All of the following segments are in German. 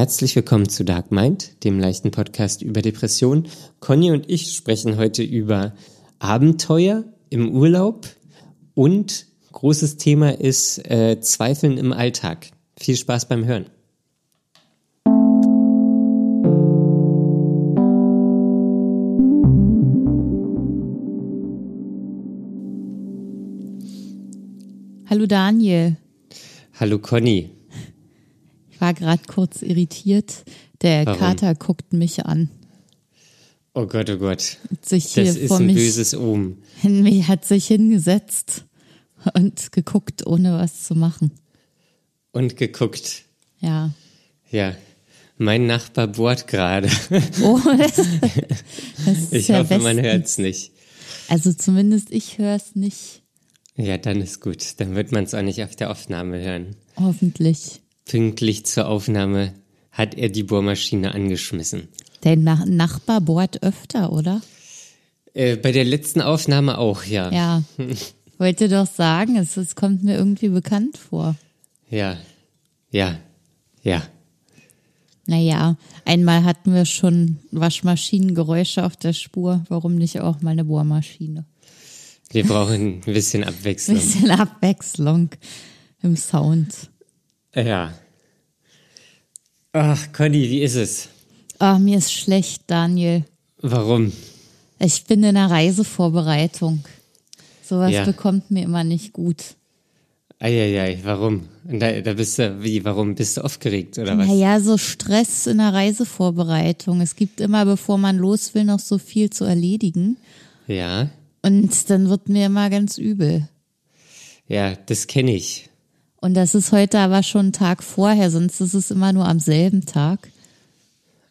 Herzlich willkommen zu Dark Mind, dem leichten Podcast über Depressionen. Conny und ich sprechen heute über Abenteuer im Urlaub und großes Thema ist äh, Zweifeln im Alltag. Viel Spaß beim Hören. Hallo Daniel. Hallo Conny. Ich war gerade kurz irritiert. Der Warum? Kater guckt mich an. Oh Gott, oh Gott. Sich hier Das ist ein mich böses hin, mich hat sich hingesetzt und geguckt, ohne was zu machen. Und geguckt. Ja. Ja, mein Nachbar bohrt gerade. Oh, das, das ist Ich hoffe, man bestens. hört's nicht. Also zumindest ich höre es nicht. Ja, dann ist gut. Dann wird man es auch nicht auf der Aufnahme hören. Hoffentlich. Pünktlich zur Aufnahme hat er die Bohrmaschine angeschmissen. Dein Na Nachbar bohrt öfter, oder? Äh, bei der letzten Aufnahme auch, ja. Ja. Wollte doch sagen, es, es kommt mir irgendwie bekannt vor. Ja. Ja. Ja. Naja, einmal hatten wir schon Waschmaschinengeräusche auf der Spur. Warum nicht auch mal eine Bohrmaschine? Wir brauchen ein bisschen Abwechslung. Bisschen Abwechslung im Sound. Ja. Ach, Conny, wie ist es? Ah, mir ist schlecht, Daniel. Warum? Ich bin in einer Reisevorbereitung. Sowas Ja. bekommt mir immer nicht gut. Eieiei, warum? Da, da bist du, wie, warum? Bist du aufgeregt oder was? Naja, so Stress in der Reisevorbereitung. Es gibt immer, bevor man los will, noch so viel zu erledigen. Ja. Und dann wird mir immer ganz übel. Ja, das kenne ich. Und das ist heute aber schon ein Tag vorher, sonst ist es immer nur am selben Tag.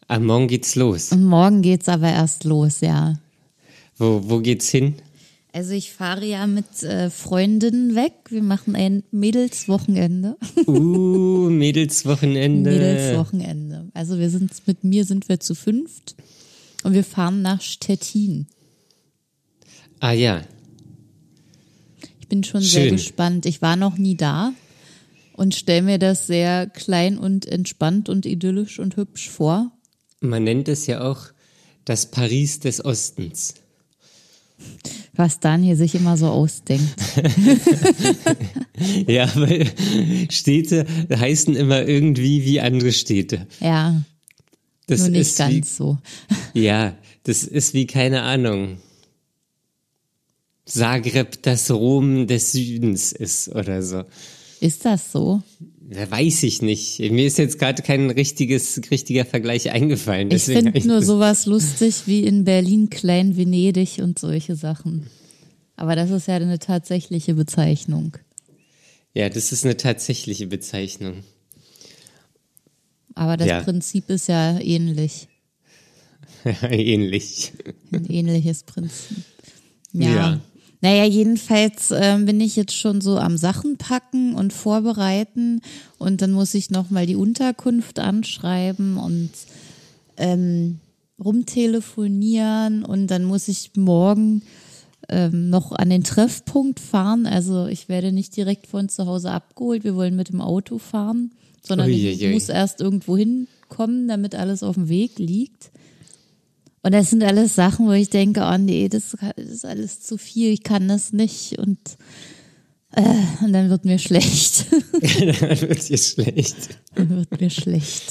Am Morgen geht's los. Und morgen geht's aber erst los, ja. Wo, wo geht's hin? Also ich fahre ja mit äh, Freundinnen weg. Wir machen ein Mädelswochenende. Uh, Mädelswochenende. Mädelswochenende. Also wir sind mit mir sind wir zu fünft und wir fahren nach Stettin. Ah ja, Ich bin schon sehr Schön. gespannt. Ich war noch nie da und stelle mir das sehr klein und entspannt und idyllisch und hübsch vor. man nennt es ja auch das Paris des Ostens. Was Daniel sich immer so ausdenkt. Ja, weil Städte heißen immer irgendwie wie andere Städte. Ja, Das nur nicht ganz so. Wie, ja, das ist wie keine Ahnung. Zagreb das Rom des Südens ist oder so. Ist das so? Ja, weiß ich nicht. Mir ist jetzt gerade kein richtiges, richtiger Vergleich eingefallen. Ich finde nur sowas lustig wie in Berlin Klein Venedig und solche Sachen. Aber das ist ja eine tatsächliche Bezeichnung. Ja, das ist eine tatsächliche Bezeichnung. Aber das Ja. Prinzip ist ja ähnlich. Ähnlich. Ein ähnliches Prinzip. Ja. Ja. Naja, jedenfalls ähm, bin ich jetzt schon so am Sachen packen und vorbereiten und dann muss ich nochmal die Unterkunft anschreiben und ähm, rumtelefonieren und dann muss ich morgen ähm, noch an den Treffpunkt fahren. Also ich werde nicht direkt von zu Hause abgeholt, wir wollen mit dem Auto fahren, sondern ich Uiuiui. muss erst irgendwo hinkommen, damit alles auf dem Weg liegt. Und das sind alles Sachen, wo ich denke, oh nee, das ist alles zu viel, ich kann das nicht und äh, und dann wird mir schlecht. Dann wird dir schlecht. dann wird mir schlecht.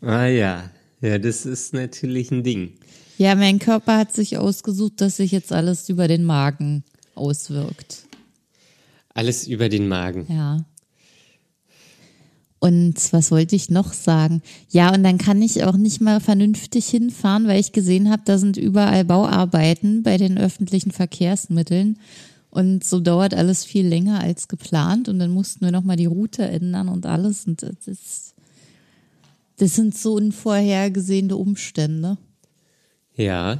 Ah ja. Ja, das ist natürlich ein Ding. Ja, mein Körper hat sich ausgesucht, dass sich jetzt alles über den Magen auswirkt. Alles über den Magen. Ja. Und was wollte ich noch sagen? Ja, und dann kann ich auch nicht mal vernünftig hinfahren, weil ich gesehen habe, da sind überall Bauarbeiten bei den öffentlichen Verkehrsmitteln. Und so dauert alles viel länger als geplant. Und dann mussten wir nochmal die Route ändern und alles. Und das ist, das sind so unvorhergesehene Umstände. Ja.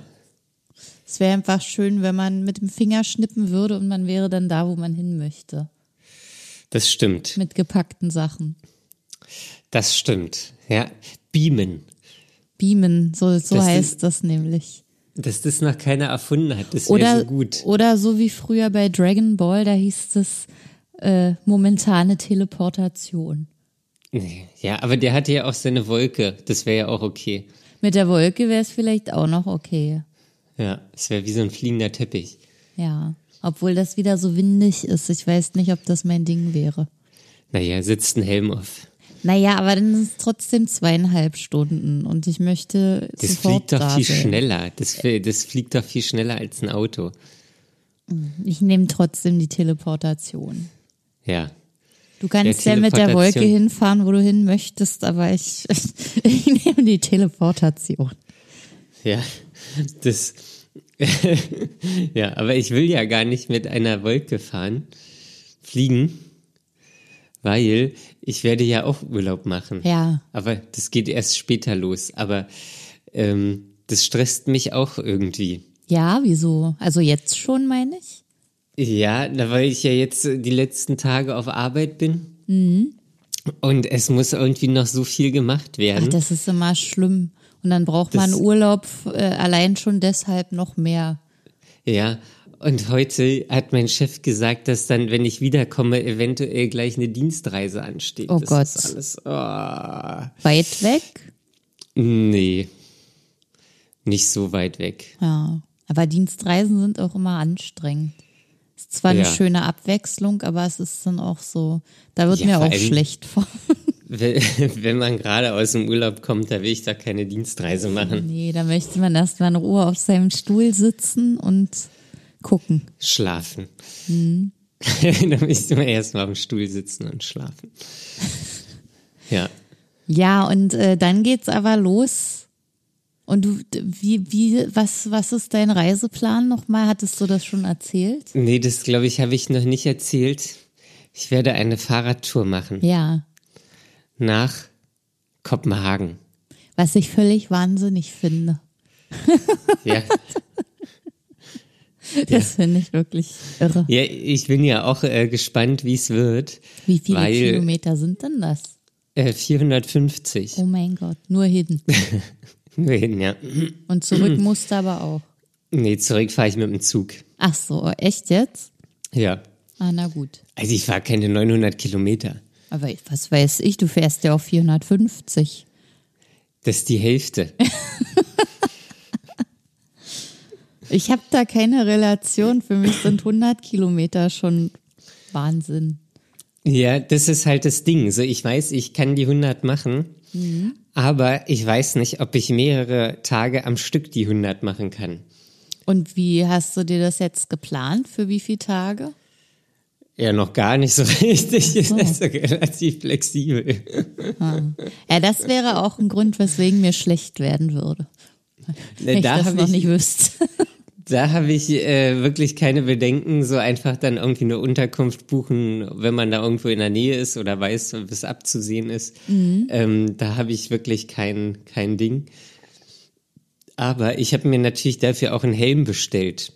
Es wäre einfach schön, wenn man mit dem Finger schnippen würde und man wäre dann da, wo man hin möchte. Das stimmt. Mit gepackten Sachen. Das stimmt. Ja. Beamen. Beamen, so, so Das heißt ist- das nämlich. Dass das noch keiner erfunden hat, das wäre Oder, so gut. oder so wie früher bei Dragon Ball, da hieß es äh, momentane Teleportation. Nee, Ja, aber der hatte ja auch seine Wolke. Das wäre ja auch okay. Mit der Wolke wäre es vielleicht auch noch okay. Ja, es wäre wie so ein fliegender Teppich. Ja. Obwohl das wieder so windig ist. Ich weiß nicht, ob das mein Ding wäre. Naja, sitzt ein Helm auf. Naja, aber dann sind es trotzdem zweieinhalb Stunden und ich möchte Das sofort fliegt doch da viel sein. schneller. Das, das fliegt doch viel schneller als ein Auto. Ich nehme trotzdem die Teleportation. Ja. Du kannst Ja, ja, mit der Wolke hinfahren, wo du hin möchtest, aber ich, ich nehme die Teleportation. Ja, das. ja, aber ich will ja gar nicht mit einer Wolke fahren, fliegen, weil ich werde ja auch Urlaub machen. Ja. Aber das geht erst später los. Aber ähm, das stresst mich auch irgendwie. Ja, wieso? Also jetzt schon, meine ich? Ja, na, weil ich ja jetzt äh, die letzten Tage auf Arbeit bin. Und es muss irgendwie noch so viel gemacht Ach, werden. das ist immer schlimm. Und dann braucht man Das- Urlaub äh, allein schon deshalb noch mehr. Ja, und heute hat mein Chef gesagt, dass dann, wenn ich wiederkomme, eventuell gleich eine Dienstreise ansteht. Oh das Gott. Ist alles, oh, Weit weg? nee, nicht so weit weg. Ja. Aber Dienstreisen sind auch immer anstrengend. Ist zwar eine Ja. schöne Abwechslung, aber es ist dann auch so, da wird Ja, mir auch schlecht vor. Wenn wenn man gerade aus dem Urlaub kommt, da will ich da keine Dienstreise machen. Nee, da möchte man erstmal in Ruhe auf seinem Stuhl sitzen und gucken. Schlafen. Mhm. da müsste man erstmal auf dem Stuhl sitzen und schlafen. Ja. Ja, und äh, dann geht's aber los. Und du, wie, wie, was, was ist dein Reiseplan nochmal? Hattest du das schon erzählt? Nee, das glaube ich, habe ich noch nicht erzählt. Ich werde eine Fahrradtour machen Ja. nach Kopenhagen. Was ich völlig wahnsinnig finde. Ja. Das finde ich wirklich irre. ja, ich bin ja auch äh, gespannt, wie es wird. Wie viele weil, Kilometer sind denn das? Äh, 450. Oh mein Gott, nur hin. Nur hin, ja. Und zurück musst du aber auch. Nee, zurück fahre ich mit dem Zug. Ach so, echt jetzt? Ja. Ah, na gut. Also ich fahre keine 900 Kilometer. Aber was weiß ich, du fährst ja auf 450. Das ist die Hälfte. Ich habe da keine Relation. Für mich sind 100 Kilometer schon Wahnsinn. Ja, das ist halt das Ding. So, ich weiß, ich kann die 100 machen, aber ich weiß nicht, ob ich mehrere Tage am Stück die 100 machen kann. Und wie hast du dir das jetzt geplant? Für wie viele Tage? Ja, noch gar nicht so richtig. Ist also relativ flexibel. Ja, das wäre auch ein Grund, weswegen mir schlecht werden würde. Wenn ich da das noch ich- nicht wüsste. Da habe ich äh, wirklich keine Bedenken, so einfach dann irgendwie eine Unterkunft buchen, wenn man da irgendwo in der Nähe ist oder weiß, was abzusehen ist. Ähm, da habe ich wirklich kein, kein Ding. Aber ich habe mir natürlich dafür auch einen Helm bestellt.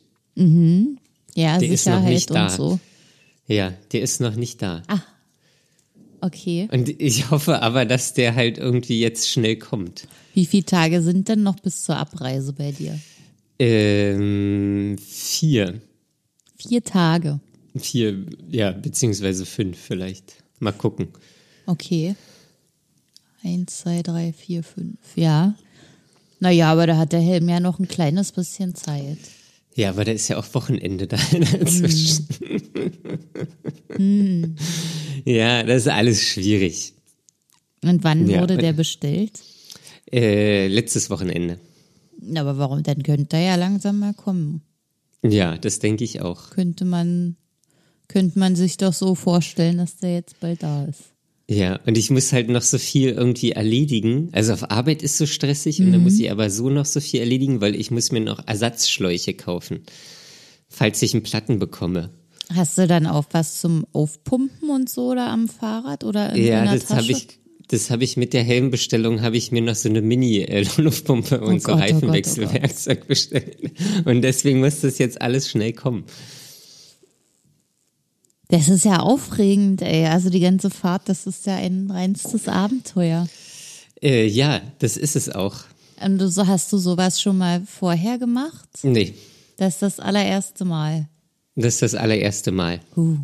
Ja, Der ist noch Sicherheit nicht da. und so. Ja, der ist noch nicht da. Okay. Und ich hoffe aber, dass der halt irgendwie jetzt schnell kommt. Wie viele Tage sind denn noch bis zur Abreise bei dir? Ähm, vier. Vier Tage. Vier, ja, beziehungsweise fünf vielleicht. Mal gucken. Okay. Eins, zwei, drei, vier, fünf. Ja. Naja, aber da hat der Helm ja noch ein kleines bisschen Zeit. Ja, aber da ist ja auch Wochenende da dazwischen. Ja, das ist alles schwierig. Und wann Ja, wurde der bestellt? Äh, letztes Wochenende. Aber warum? Dann könnte er ja langsam mal kommen. Ja, das denke ich auch. Könnte man, könnte man sich doch so vorstellen, dass der jetzt bald da ist. Ja, und ich muss halt noch so viel irgendwie erledigen. Also auf Arbeit ist so stressig und dann muss ich aber so noch so viel erledigen, weil ich muss mir noch Ersatzschläuche kaufen, falls ich einen Platten bekomme. Hast du dann auch was zum Aufpumpen und so da am Fahrrad oder in, Ja, in der das habe Tasche? ich, das habe ich mit der Helmbestellung habe ich mir noch so eine Mini-Luftpumpe und so Gott, oh Gott, oh. Reifenwechselwerkzeug bestellt. Und deswegen muss das jetzt alles schnell kommen. Das ist ja aufregend, ey. Also die ganze Fahrt, das ist ja ein reinstes Abenteuer. Äh, ja, das ist es auch. Und du, so- hast du sowas schon mal vorher gemacht? Nee, Das ist das allererste Mal. das ist das allererste Mal. Uh.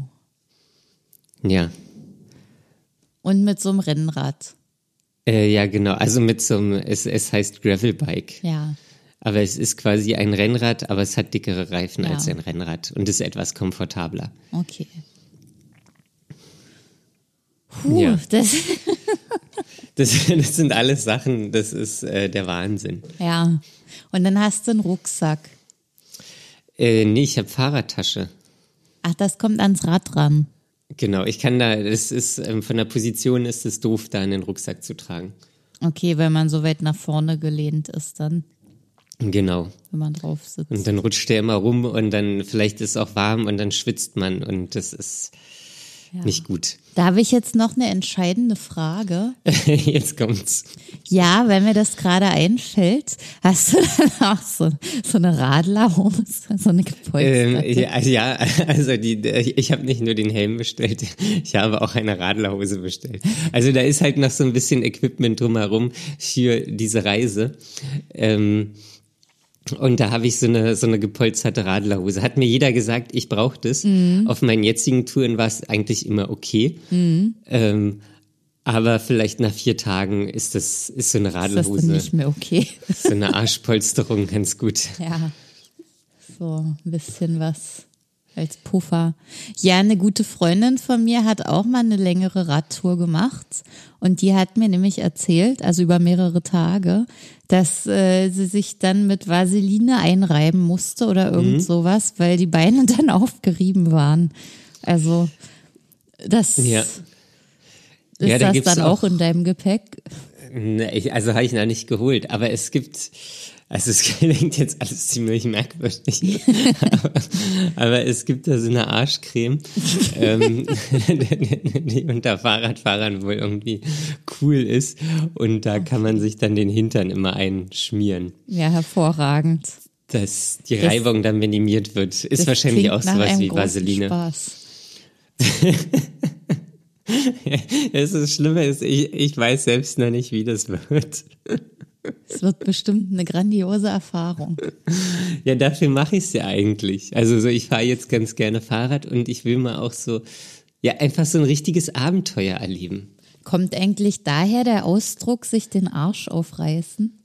Ja. Und mit so einem Rennrad. Äh, ja, genau. Also mit so einem, es, es heißt Gravelbike. Ja. Aber es ist quasi ein Rennrad, aber es hat dickere Reifen Ja. als ein Rennrad und ist etwas komfortabler. Okay. Puh, Ja. das, Das, das sind alles Sachen, das ist äh, der Wahnsinn. ja. Und dann hast du einen Rucksack. Äh, nee, ich habe Fahrradtasche. Ach, das kommt ans Rad ran. Genau, ich kann da, das ist, ähm, von der Position ist es doof, da einen Rucksack zu tragen. Okay, wenn man so weit nach vorne gelehnt ist, dann, Genau. wenn man drauf sitzt. Und dann rutscht der immer rum und dann vielleicht ist es auch warm und dann schwitzt man und das ist nicht gut. Da habe ich jetzt noch eine entscheidende Frage. Jetzt kommt's. Ja, wenn mir das gerade einfällt, hast du dann auch so, so eine Radlerhose, so eine Ähm, gepolsterte? ja, ja, also die, ich habe nicht nur den Helm bestellt, ich habe auch eine Radlerhose bestellt. Also da ist halt noch so ein bisschen Equipment drumherum für diese Reise. Ähm, und da habe ich so eine, so eine gepolsterte Radlerhose. Hat mir jeder gesagt, ich brauche das. Auf meinen jetzigen Touren war es eigentlich immer okay. Ähm, aber vielleicht nach vier Tagen ist das ist so eine ist das Radlerhose, nicht mehr okay? so eine Arschpolsterung ganz gut. Ja, so ein bisschen was als Puffer. Ja, eine gute Freundin von mir hat auch mal eine längere Radtour gemacht und die hat mir nämlich erzählt, also über mehrere Tage, dass äh, sie sich dann mit Vaseline einreiben musste oder irgend Mhm. sowas, weil die Beine dann aufgerieben waren. Also das Ja. ist Ja, da das dann auch auch- in deinem Gepäck. Ne, ich, also habe ich noch nicht geholt, aber es gibt, also es klingt jetzt alles ziemlich merkwürdig, aber, aber es gibt da so eine Arschcreme, ähm, die unter Fahrradfahrern wohl irgendwie cool ist und da kann man sich dann den Hintern immer einschmieren, Ja, hervorragend. dass die Das- Reibung dann minimiert wird. Ist Das wahrscheinlich auch sowas wie Vaseline. Spaß. Es ist Schlimme ist, ich, ich weiß selbst noch nicht, wie das wird. Es wird bestimmt eine grandiose Erfahrung. Ja, dafür mache ich es ja eigentlich. Also so, ich fahre jetzt ganz gerne Fahrrad und ich will mal auch so, ja, einfach so ein richtiges Abenteuer erleben. Kommt eigentlich daher der Ausdruck, sich den Arsch aufreißen?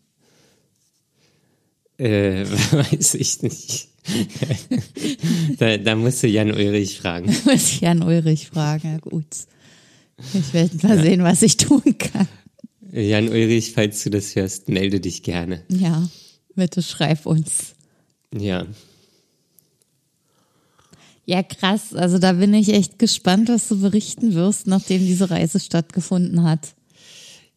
Äh, weiß ich nicht. da, da musst du Jan Ulrich fragen. Muss ich Jan Ulrich fragen. Ja, gut. Ich werde mal sehen, was ich tun kann. Jan Ulrich, falls du das hörst, melde dich gerne. Ja, bitte schreib uns. Ja. Ja, krass. Also da bin ich echt gespannt, was du berichten wirst, nachdem diese Reise stattgefunden hat.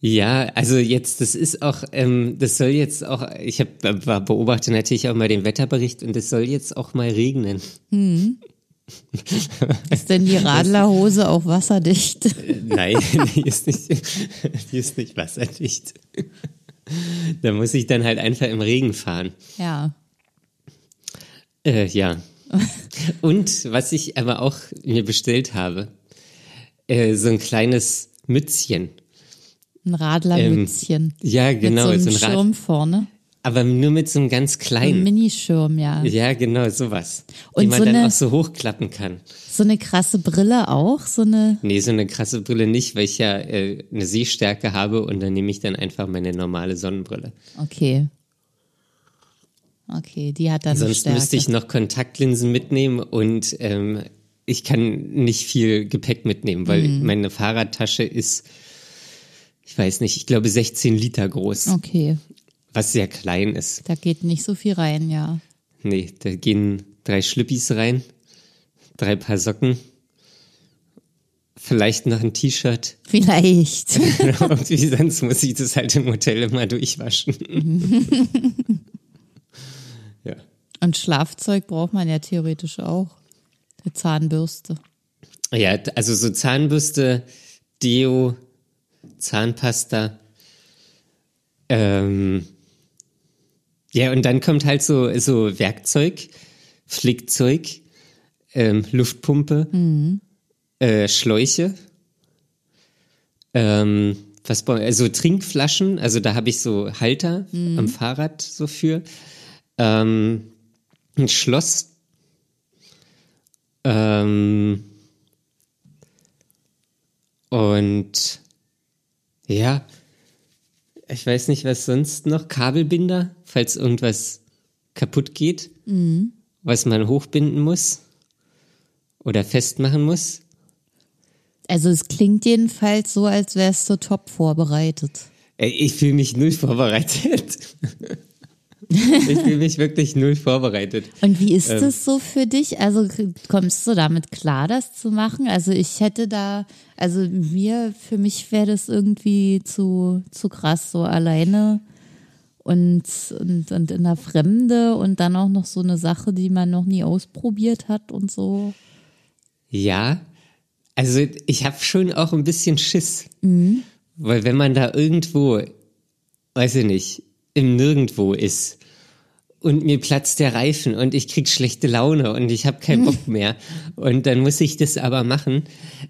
Ja, also jetzt, das ist auch, ähm, das soll jetzt auch, ich habe beobachte natürlich auch mal den Wetterbericht und es soll jetzt auch mal regnen. Ist denn die Radlerhose auch wasserdicht? Nein, die ist nicht, die ist nicht wasserdicht. Da muss ich dann halt einfach im Regen fahren. Ja. Äh, ja. Und was ich aber auch mir bestellt habe, äh, so ein kleines Mützchen. Ein Radlermützchen. Ja, genau, Mit so so einem ein Rad. Schirm vorne. Aber nur mit so einem ganz Ein kleinen. Minischirm, ja. Ja, genau, sowas. Und die man so dann eine- auch so hochklappen kann. So eine krasse Brille auch, so eine. Nee, so eine krasse Brille nicht, weil ich ja äh, eine Sehstärke habe und dann nehme ich dann einfach meine normale Sonnenbrille. Okay. Okay, die hat dann Sonst Stärke. müsste ich noch Kontaktlinsen mitnehmen und ähm, ich kann nicht viel Gepäck mitnehmen, weil Mhm. meine Fahrradtasche ist, ich weiß nicht, ich glaube 16 Liter groß, Okay, was sehr klein ist. da geht nicht so viel rein, ja. Nee, da gehen drei Schlippis rein, drei Paar Socken, vielleicht noch ein T-Shirt. Vielleicht. Irgendwie sonst muss ich das halt im Hotel immer durchwaschen. ja. Und Schlafzeug braucht man ja theoretisch auch. Eine Zahnbürste. Ja, also so Zahnbürste, Deo, Zahnpasta. Ähm, ja, und dann kommt halt so, so Werkzeug, Flickzeug, ähm, Luftpumpe, äh, Schläuche. Ähm, was Also Trinkflaschen, also da habe ich so Halter am Fahrrad so für. Ähm, ein Schloss. Ähm, Und ja, ich weiß nicht, was sonst noch. Kabelbinder, falls irgendwas kaputt geht, mhm. was man hochbinden muss oder festmachen muss. Also es klingt jedenfalls so, als wärst du top vorbereitet. Ich fühle mich null vorbereitet. Ich fühle mich wirklich null vorbereitet. Und wie ist ähm, das so für dich? Also kommst du damit klar, das zu machen? Also ich hätte da, also mir, für mich wäre das irgendwie zu, zu krass, so alleine und, und, und in der Fremde und dann auch noch so eine Sache, die man noch nie ausprobiert hat und so. Ja, also ich habe schon auch ein bisschen Schiss. Mhm. Weil wenn man da irgendwo, weiß ich nicht, im Nirgendwo ist und mir platzt der Reifen und ich krieg schlechte Laune und ich habe keinen Bock mehr und dann muss ich das aber machen,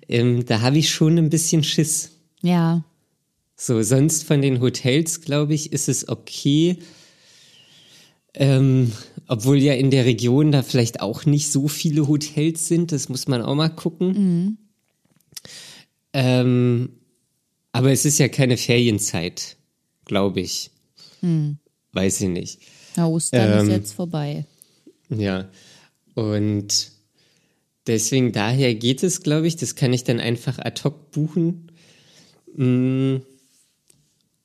ähm, da habe ich schon ein bisschen Schiss. Ja. So, sonst von den Hotels, glaube ich, ist es okay. Ähm, obwohl ja in der Region da vielleicht auch nicht so viele Hotels sind, das muss man auch mal gucken. Mhm. Ähm, aber es ist ja keine Ferienzeit, glaube ich. Hm. Weiß ich nicht. Na, Ostern ähm, ist jetzt vorbei. Ja. Und deswegen daher geht es, glaube ich. Das kann ich dann einfach ad hoc buchen. Mm.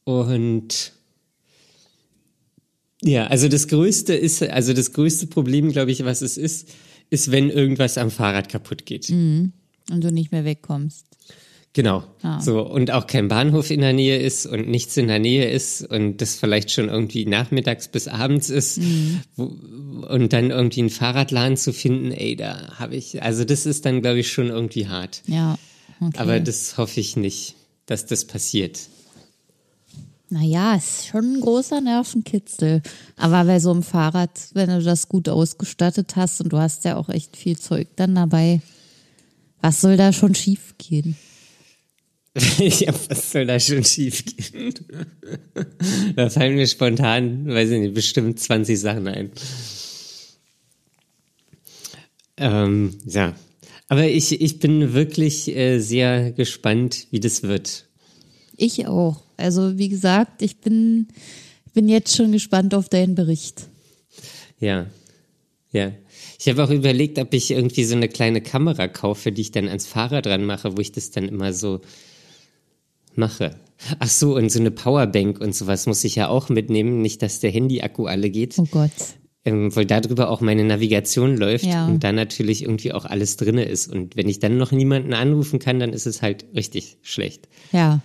Und ja, also das größte ist, also das größte Problem, glaube ich, was es ist, ist, wenn irgendwas am Fahrrad kaputt geht. Mhm. Und du nicht mehr wegkommst. Genau. Ah. So, und auch kein Bahnhof in der Nähe ist und nichts in der Nähe ist und das vielleicht schon irgendwie nachmittags bis abends ist mhm. wo, und dann irgendwie einen Fahrradladen zu finden, ey, da habe ich, also das ist dann, glaube ich, schon irgendwie hart. Ja. Okay. Aber das hoffe ich nicht, dass das passiert. Naja, ist schon ein großer Nervenkitzel. Aber bei so einem Fahrrad, wenn du das gut ausgestattet hast und du hast ja auch echt viel Zeug dann dabei, was soll da schon schief gehen? ja, was soll da schon schief gehen? da fallen mir spontan, weiß ich nicht, bestimmt 20 Sachen ein. Ähm, ja. Aber ich, ich bin wirklich äh, sehr gespannt, wie das wird. Ich auch. Also, wie gesagt, ich bin, bin jetzt schon gespannt auf deinen Bericht. Ja. Ja. Ich habe auch überlegt, ob ich irgendwie so eine kleine Kamera kaufe, die ich dann ans Fahrrad dran mache, wo ich das dann immer so mache. Ach so, und so eine Powerbank und sowas muss ich ja auch mitnehmen, nicht, dass der Handy-Akku alle geht. Oh Gott. Ähm, weil darüber auch meine Navigation läuft ja. und da natürlich irgendwie auch alles drinne ist. Und wenn ich dann noch niemanden anrufen kann, dann ist es halt richtig schlecht. Ja.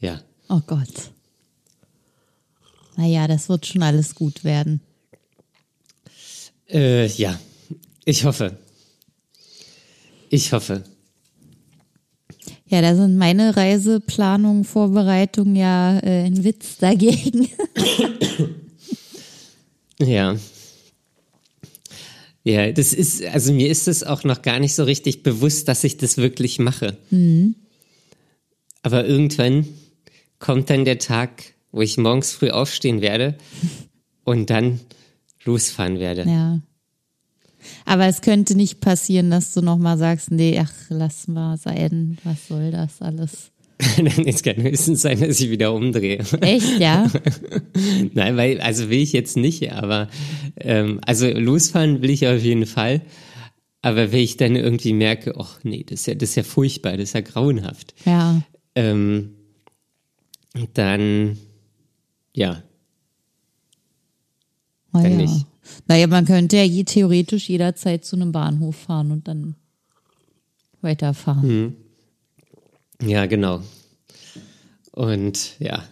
Ja. Oh Gott. Naja, das wird schon alles gut werden. Äh, ja, ich hoffe. Ich hoffe. Ja, da sind meine Reiseplanungen, Vorbereitungen ja äh, ein Witz dagegen. ja. Ja, das ist, also mir ist es auch noch gar nicht so richtig bewusst, dass ich das wirklich mache. Mhm. Aber irgendwann kommt dann der Tag, wo ich morgens früh aufstehen werde und dann losfahren werde. Ja. Aber es könnte nicht passieren, dass du nochmal sagst, nee, ach, lass mal sein, was soll das alles? es kann höchstens sein, dass ich wieder umdrehe. Echt, ja? Nein, weil, also will ich jetzt nicht, aber ähm, also losfahren will ich auf jeden Fall. Aber wenn ich dann irgendwie merke, ach nee, das ist ja, das ist ja furchtbar, das ist ja grauenhaft. Ja. Ähm, dann, ja. Oh, dann ja. nicht. Naja, man könnte ja je, theoretisch jederzeit zu einem Bahnhof fahren und dann weiterfahren. Hm. Ja, genau. Und ja.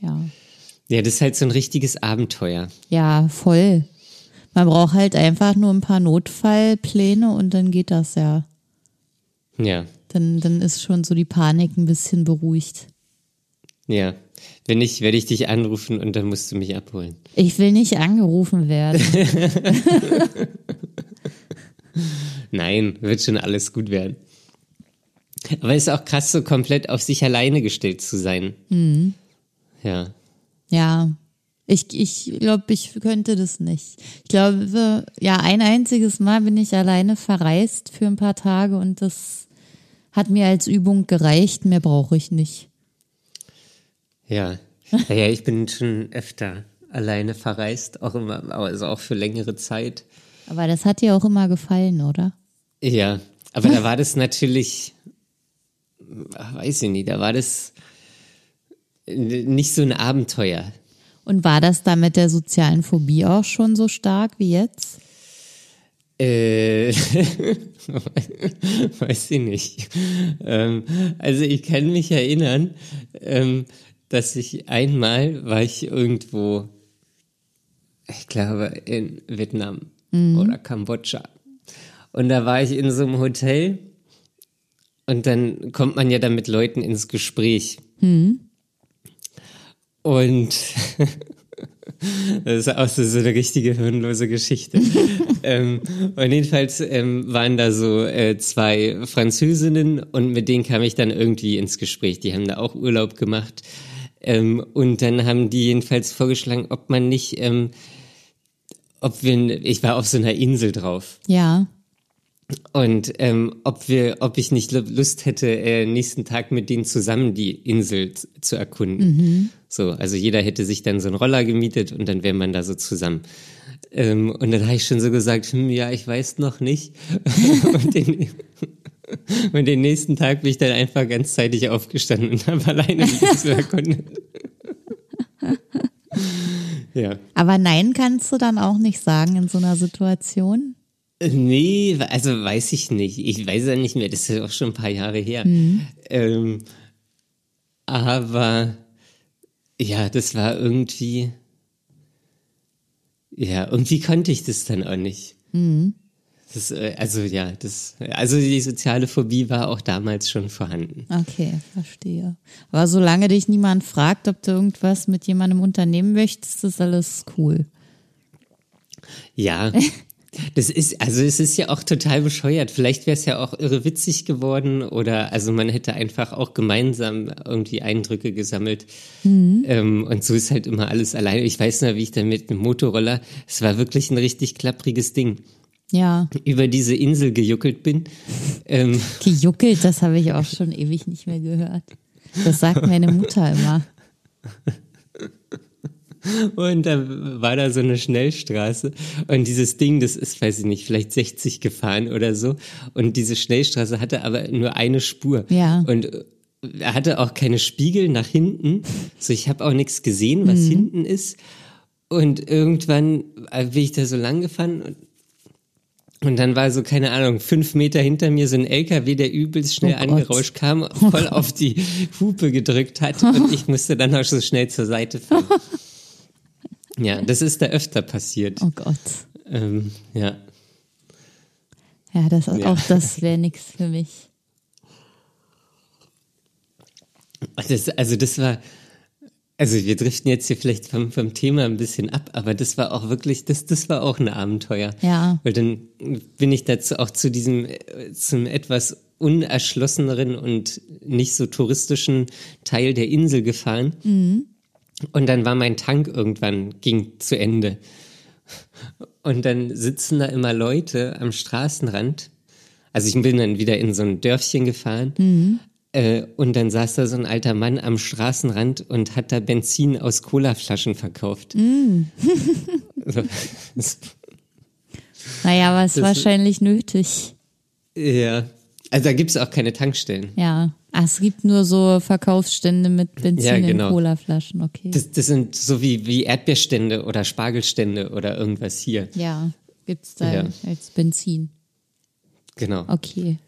Ja. Ja, das ist halt so ein richtiges Abenteuer. Ja, voll. Man braucht halt einfach nur ein paar Notfallpläne und dann geht das ja. Ja. Dann, dann ist schon so die Panik ein bisschen beruhigt. Ja. Wenn nicht, werde ich dich anrufen und dann musst du mich abholen. Ich will nicht angerufen werden. Nein, wird schon alles gut werden. Aber es ist auch krass, so komplett auf sich alleine gestellt zu sein. Mhm. Ja. Ja. Ich, ich glaube, ich könnte das nicht. Ich glaube, ja, ein einziges Mal bin ich alleine verreist für ein paar Tage und das Hat mir als Übung gereicht, mehr brauche ich nicht. Ja. Naja, ich bin schon öfter alleine verreist, auch immer, also auch für längere Zeit. Aber das hat dir auch immer gefallen, oder? Ja, aber da war das natürlich, weiß ich nicht, da war das nicht so ein Abenteuer. Und war das da mit der sozialen Phobie auch schon so stark wie jetzt? Äh, weiß ich nicht. Ähm, also ich kann mich erinnern, ähm, dass ich einmal war ich irgendwo, ich glaube in Vietnam mhm. oder Kambodscha. Und da war ich in so einem Hotel und dann kommt man ja dann mit Leuten ins Gespräch. Mhm. Und das ist auch so, so eine richtige hirnlose Geschichte. ähm, und jedenfalls ähm, waren da so äh, zwei Französinnen und mit denen kam ich dann irgendwie ins Gespräch. Die haben da auch Urlaub gemacht. Ähm, und dann haben die jedenfalls vorgeschlagen, ob man nicht, ähm, ob wir, ich war auf so einer Insel drauf. Ja. Und ähm, ob wir, ob ich nicht Lust hätte, äh, nächsten Tag mit denen zusammen die Insel zu erkunden. Mhm. So, also jeder hätte sich dann so einen Roller gemietet und dann wäre man da so zusammen. Ähm, und dann habe ich schon so gesagt, hm, ja, ich weiß noch nicht. und, den, und, den, nächsten Tag bin ich dann einfach ganz zeitig aufgestanden und habe alleine Insel erkundet. ja. Aber nein kannst du dann auch nicht sagen in so einer Situation? Nee, also weiß ich nicht. Ich weiß ja nicht mehr, das ist ja auch schon ein paar Jahre her. Mhm. Ähm, aber ja, das war irgendwie, ja, irgendwie konnte ich das dann auch nicht. Mhm. Das, äh, also ja, das, also die soziale Phobie war auch damals schon vorhanden. Okay, verstehe. Aber solange dich niemand fragt, ob du irgendwas mit jemandem unternehmen möchtest, ist alles cool. Ja, Das ist, also es ist ja auch total bescheuert. Vielleicht wäre es ja auch irre witzig geworden oder also man hätte einfach auch gemeinsam irgendwie Eindrücke gesammelt. Mhm. Ähm, und so ist halt immer alles alleine. Ich weiß noch, wie ich dann mit einem Motorroller, es war wirklich ein richtig klappriges Ding. Ja. Über diese Insel gejuckelt bin. Ähm, gejuckelt, das habe ich auch schon ewig nicht mehr gehört. Das sagt meine Mutter immer. Und da war da so eine Schnellstraße und dieses Ding, das ist, weiß ich nicht, vielleicht 60 gefahren oder so. Und diese Schnellstraße hatte aber nur eine Spur. Ja. Und er hatte auch keine Spiegel nach hinten. So, ich habe auch nichts gesehen, was mhm. hinten ist. Und irgendwann bin ich da so lang gefahren und und dann war so, keine Ahnung, fünf Meter hinter mir so ein LKW, der übelst schnell oh angerauscht kam, voll auf die Hupe gedrückt hat und ich musste dann auch so schnell zur Seite fahren. Ja, das ist da öfter passiert. Oh Gott. Ähm, ja. Ja, das, ja. auch das wäre nichts für mich. Das, also das war, also wir driften jetzt hier vielleicht vom, vom Thema ein bisschen ab, aber das war auch wirklich, das, das war auch ein Abenteuer. Ja. Weil dann bin ich dazu auch zu diesem, zum etwas unerschlosseneren und nicht so touristischen Teil der Insel gefahren. Mhm. Und dann war mein Tank irgendwann, ging zu Ende. Und dann sitzen da immer Leute am Straßenrand. Also ich bin dann wieder in so ein Dörfchen gefahren. Mhm. Äh, und dann saß da so ein alter Mann am Straßenrand und hat da Benzin aus Colaflaschen verkauft. Mhm. naja, aber es ist wahrscheinlich nötig. Ja. Also da gibt es auch keine Tankstellen. Ja. Ach, es gibt nur so Verkaufsstände mit Benzin ja, genau. in Colaflaschen, okay. Das, das sind so wie, wie Erdbeerstände oder Spargelstände oder irgendwas hier. Ja, gibt es da ja. als Benzin. Genau. Okay.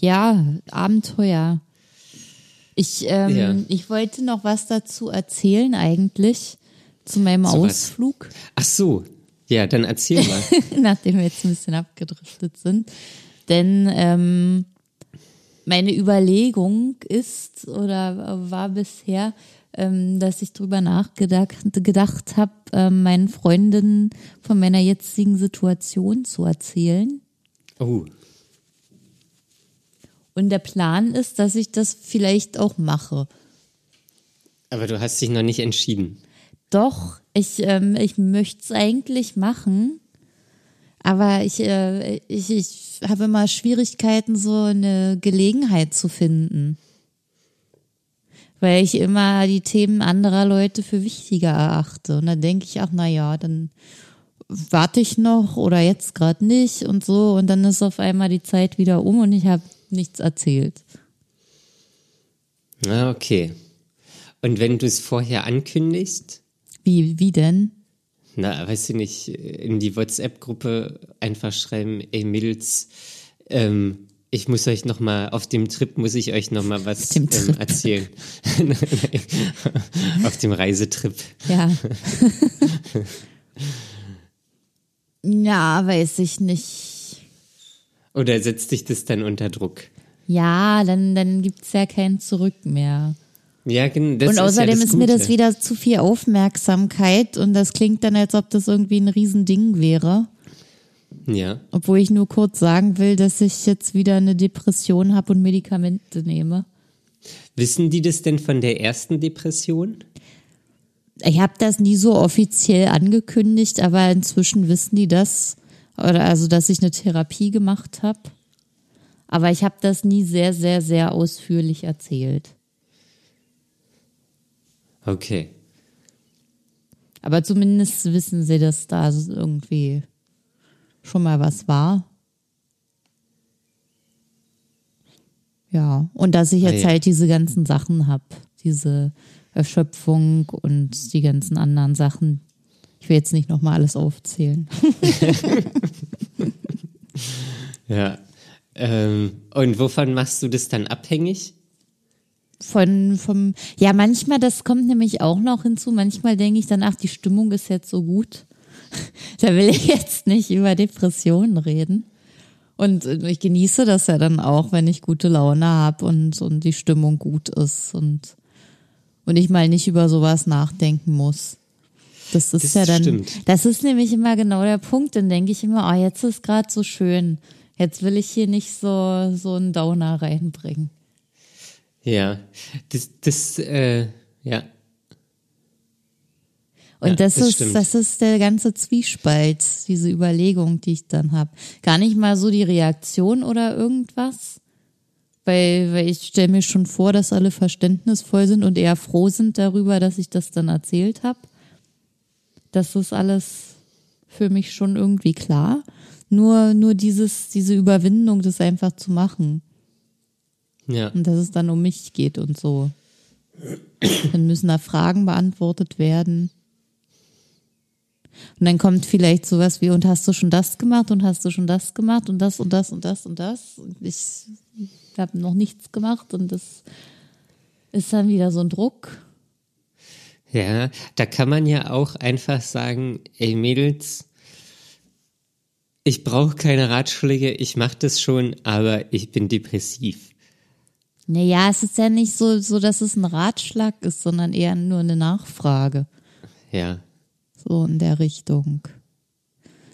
Ja, Abenteuer. Ich, ähm, ja. ich wollte noch was dazu erzählen eigentlich zu meinem zu Ausflug. Was? Ach so, ja, dann erzähl mal. Nachdem wir jetzt ein bisschen abgedriftet sind. Denn ähm, meine Überlegung ist oder war bisher, ähm, dass ich drüber nachgedacht gedacht habe, ähm, meinen Freundinnen von meiner jetzigen Situation zu erzählen. Oh. Und der Plan ist, dass ich das vielleicht auch mache. Aber du hast dich noch nicht entschieden. Doch, ich, ähm, ich möchte es eigentlich machen. Aber ich, äh, ich, ich habe immer Schwierigkeiten, so eine Gelegenheit zu finden. Weil ich immer die Themen anderer Leute für wichtiger erachte. Und dann denke ich, ach na ja, dann warte ich noch oder jetzt gerade nicht und so. Und dann ist auf einmal die Zeit wieder um und ich habe nichts erzählt. Ah, okay. Und wenn du es vorher ankündigst? Wie, wie denn? Na, weiß ich nicht, in die WhatsApp-Gruppe einfach schreiben, ey Mädels, ähm, ich muss euch noch mal, auf dem Trip muss ich euch noch mal was ähm, erzählen. auf dem Reisetrip. Ja. ja, weiß ich nicht. Oder setzt dich das dann unter Druck? Ja, dann, dann gibt's ja kein Zurück mehr. Ja, das und außerdem ist, ja ist mir das wieder zu viel Aufmerksamkeit und das klingt dann, als ob das irgendwie ein Riesending wäre. Ja. Obwohl ich nur kurz sagen will, dass ich jetzt wieder eine Depression habe und Medikamente nehme. Wissen die das denn von der ersten Depression? Ich habe das nie so offiziell angekündigt, aber inzwischen wissen die das. Oder also, dass ich eine Therapie gemacht habe. Aber ich habe das nie sehr, sehr, sehr ausführlich erzählt. Okay. Aber zumindest wissen sie, dass da irgendwie schon mal was war. Ja, und dass ich jetzt ah, ja. halt diese ganzen Sachen habe, diese Erschöpfung und die ganzen anderen Sachen. Ich will jetzt nicht nochmal alles aufzählen. ja. Ähm, und wovon machst du das dann abhängig? von vom ja manchmal das kommt nämlich auch noch hinzu manchmal denke ich dann ach die Stimmung ist jetzt so gut da will ich jetzt nicht über Depressionen reden und ich genieße das ja dann auch wenn ich gute Laune habe und und die Stimmung gut ist und und ich mal nicht über sowas nachdenken muss das ist das ja dann stimmt. das ist nämlich immer genau der Punkt dann denke ich immer oh jetzt ist gerade so schön jetzt will ich hier nicht so so einen Downer reinbringen ja, das, das, äh, ja. Und ja, das, das, ist, stimmt. das ist der ganze Zwiespalt, diese Überlegung, die ich dann habe. Gar nicht mal so die Reaktion oder irgendwas, weil, weil ich stelle mir schon vor, dass alle verständnisvoll sind und eher froh sind darüber, dass ich das dann erzählt habe. Das ist alles für mich schon irgendwie klar. Nur, nur dieses, diese Überwindung, das einfach zu machen. Ja. Und dass es dann um mich geht und so. Dann müssen da Fragen beantwortet werden. Und dann kommt vielleicht sowas wie, und hast du schon das gemacht und hast du schon das gemacht und das und das und das und das. Und ich habe noch nichts gemacht und das ist dann wieder so ein Druck. Ja, da kann man ja auch einfach sagen, ey Mädels, ich brauche keine Ratschläge, ich mache das schon, aber ich bin depressiv. Naja, es ist ja nicht so, so, dass es ein Ratschlag ist, sondern eher nur eine Nachfrage. Ja. So in der Richtung.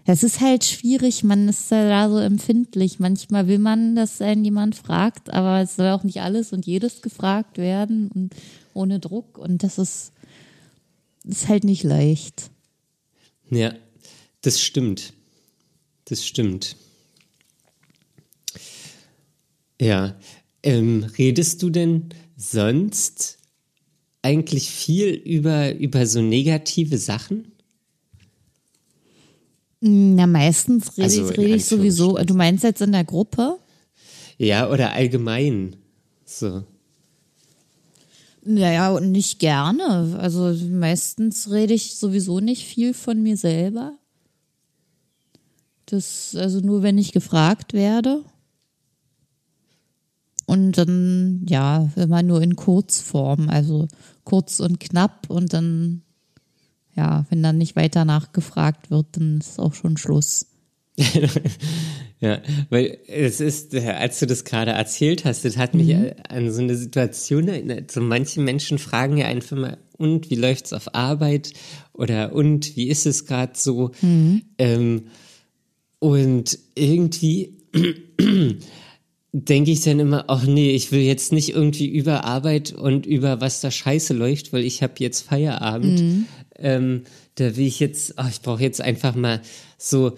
Es ist halt schwierig, man ist ja da so empfindlich. Manchmal will man, dass einen jemand fragt, aber es soll auch nicht alles und jedes gefragt werden und ohne Druck. Und das ist, ist halt nicht leicht. Ja, das stimmt. Das stimmt. Ja, ähm, redest du denn sonst eigentlich viel über, über so negative Sachen? Na, meistens rede also ich, rede ich sowieso. Du meinst jetzt in der Gruppe? Ja, oder allgemein. So. Naja, und nicht gerne. Also meistens rede ich sowieso nicht viel von mir selber. Das, also nur wenn ich gefragt werde. Und dann, ja, immer nur in Kurzform, also kurz und knapp und dann, ja, wenn dann nicht weiter nachgefragt wird, dann ist auch schon Schluss. ja, weil es ist, als du das gerade erzählt hast, das hat mich mhm. an so eine Situation erinnert. So manche Menschen fragen ja einfach mal, und wie läuft's auf Arbeit? Oder und wie ist es gerade so? Mhm. Ähm, und irgendwie denke ich dann immer, ach nee, ich will jetzt nicht irgendwie über Arbeit und über was da scheiße läuft, weil ich habe jetzt Feierabend. Mhm. Ähm, da will ich jetzt, ach, ich brauche jetzt einfach mal so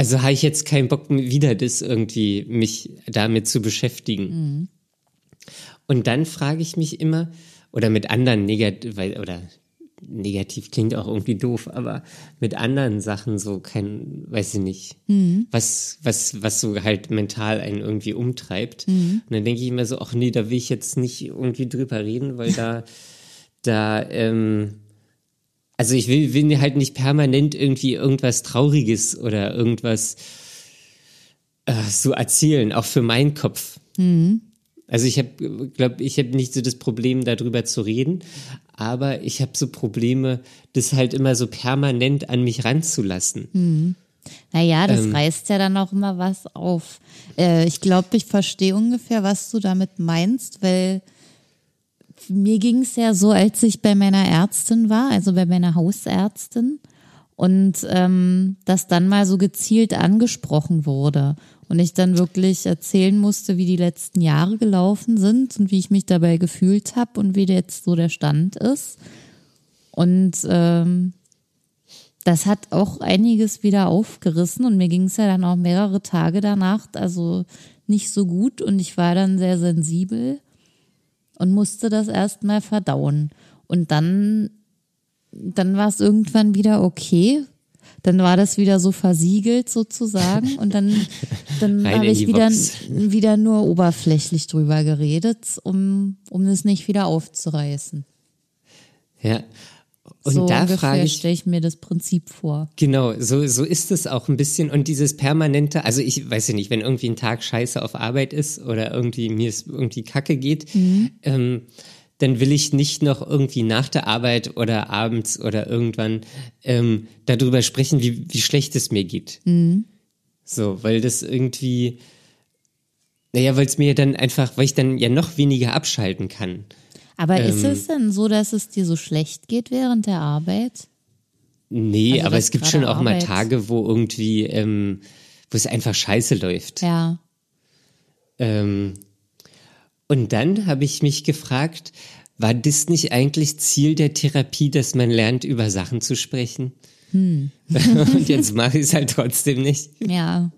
Also habe ich jetzt keinen Bock wieder, das irgendwie mich damit zu beschäftigen. Mhm. Und dann frage ich mich immer, oder mit anderen negativ, oder negativ klingt auch irgendwie doof, aber mit anderen Sachen so kein, weiß ich nicht, mhm. was, was, was so halt mental einen irgendwie umtreibt. Mhm. Und dann denke ich immer so, ach nee, da will ich jetzt nicht irgendwie drüber reden, weil da, da, ähm, also ich will, will halt nicht permanent irgendwie irgendwas Trauriges oder irgendwas äh, so erzählen, auch für meinen Kopf. Mhm. Also ich habe, glaube ich, habe nicht so das Problem, darüber zu reden, aber ich habe so Probleme, das halt immer so permanent an mich ranzulassen. Mhm. Naja, das ähm, reißt ja dann auch immer was auf. Äh, ich glaube, ich verstehe ungefähr, was du damit meinst, weil mir ging es ja so, als ich bei meiner Ärztin war, also bei meiner Hausärztin, und ähm, das dann mal so gezielt angesprochen wurde und ich dann wirklich erzählen musste, wie die letzten Jahre gelaufen sind und wie ich mich dabei gefühlt habe und wie jetzt so der Stand ist. Und ähm, das hat auch einiges wieder aufgerissen und mir ging es ja dann auch mehrere Tage danach, also nicht so gut und ich war dann sehr sensibel und musste das erstmal verdauen. Und dann dann war es irgendwann wieder okay. Dann war das wieder so versiegelt sozusagen und dann, dann habe ich wieder, wieder nur oberflächlich drüber geredet, um, um es nicht wieder aufzureißen. Ja. Und so da frage ich, stelle ich mir das Prinzip vor. Genau, so, so ist es auch ein bisschen. Und dieses permanente, also ich weiß ja nicht, wenn irgendwie ein Tag scheiße auf Arbeit ist oder irgendwie mir es irgendwie kacke geht, mhm. ähm, dann will ich nicht noch irgendwie nach der Arbeit oder abends oder irgendwann ähm, darüber sprechen, wie, wie schlecht es mir geht. Mhm. So, weil das irgendwie, naja, weil es mir dann einfach, weil ich dann ja noch weniger abschalten kann. Aber ähm, ist es denn so, dass es dir so schlecht geht während der Arbeit? Nee, also aber es gibt schon auch Arbeit. mal Tage, wo irgendwie, ähm, wo es einfach scheiße läuft. Ja. Ähm, und dann habe ich mich gefragt, war das nicht eigentlich Ziel der Therapie, dass man lernt, über Sachen zu sprechen? Hm. Und jetzt mache ich es halt trotzdem nicht. Ja.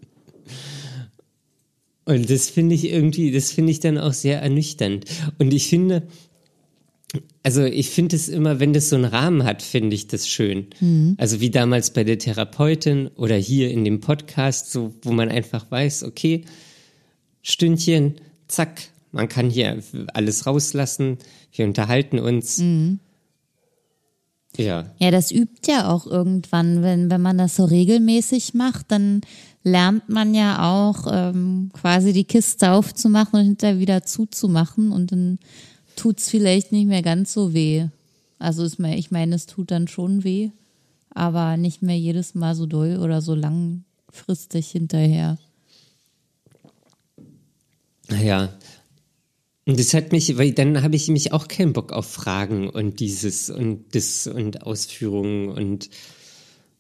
Und das finde ich irgendwie, das finde ich dann auch sehr ernüchternd. Und ich finde, also ich finde es immer, wenn das so einen Rahmen hat, finde ich das schön. Mhm. Also wie damals bei der Therapeutin oder hier in dem Podcast, so wo man einfach weiß, okay, Stündchen, zack, man kann hier alles rauslassen, wir unterhalten uns. Mhm. Ja. Ja, das übt ja auch irgendwann, wenn, wenn man das so regelmäßig macht, dann lernt man ja auch ähm, quasi die Kiste aufzumachen und hinterher wieder zuzumachen und dann tut's vielleicht nicht mehr ganz so weh. Also ist mir, ich meine, es tut dann schon weh, aber nicht mehr jedes Mal so doll oder so langfristig hinterher. Ja, und das hat mich, weil dann habe ich mich auch keinen Bock auf Fragen und dieses und das und Ausführungen und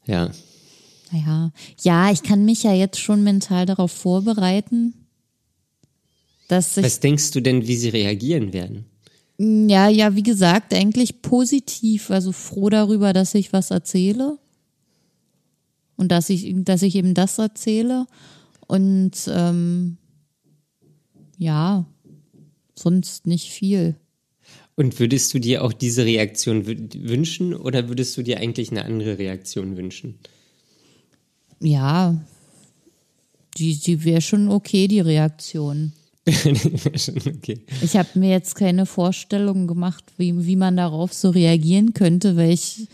ja. Naja, ja, ich kann mich ja jetzt schon mental darauf vorbereiten, dass ich. Was denkst du denn, wie sie reagieren werden? Ja, ja, wie gesagt, eigentlich positiv, also froh darüber, dass ich was erzähle und dass ich, dass ich eben das erzähle und ähm, ja, sonst nicht viel. Und würdest du dir auch diese Reaktion wünschen oder würdest du dir eigentlich eine andere Reaktion wünschen? Ja, die, die wäre schon okay, die Reaktion. okay. Ich habe mir jetzt keine Vorstellung gemacht, wie, wie man darauf so reagieren könnte, weil ich,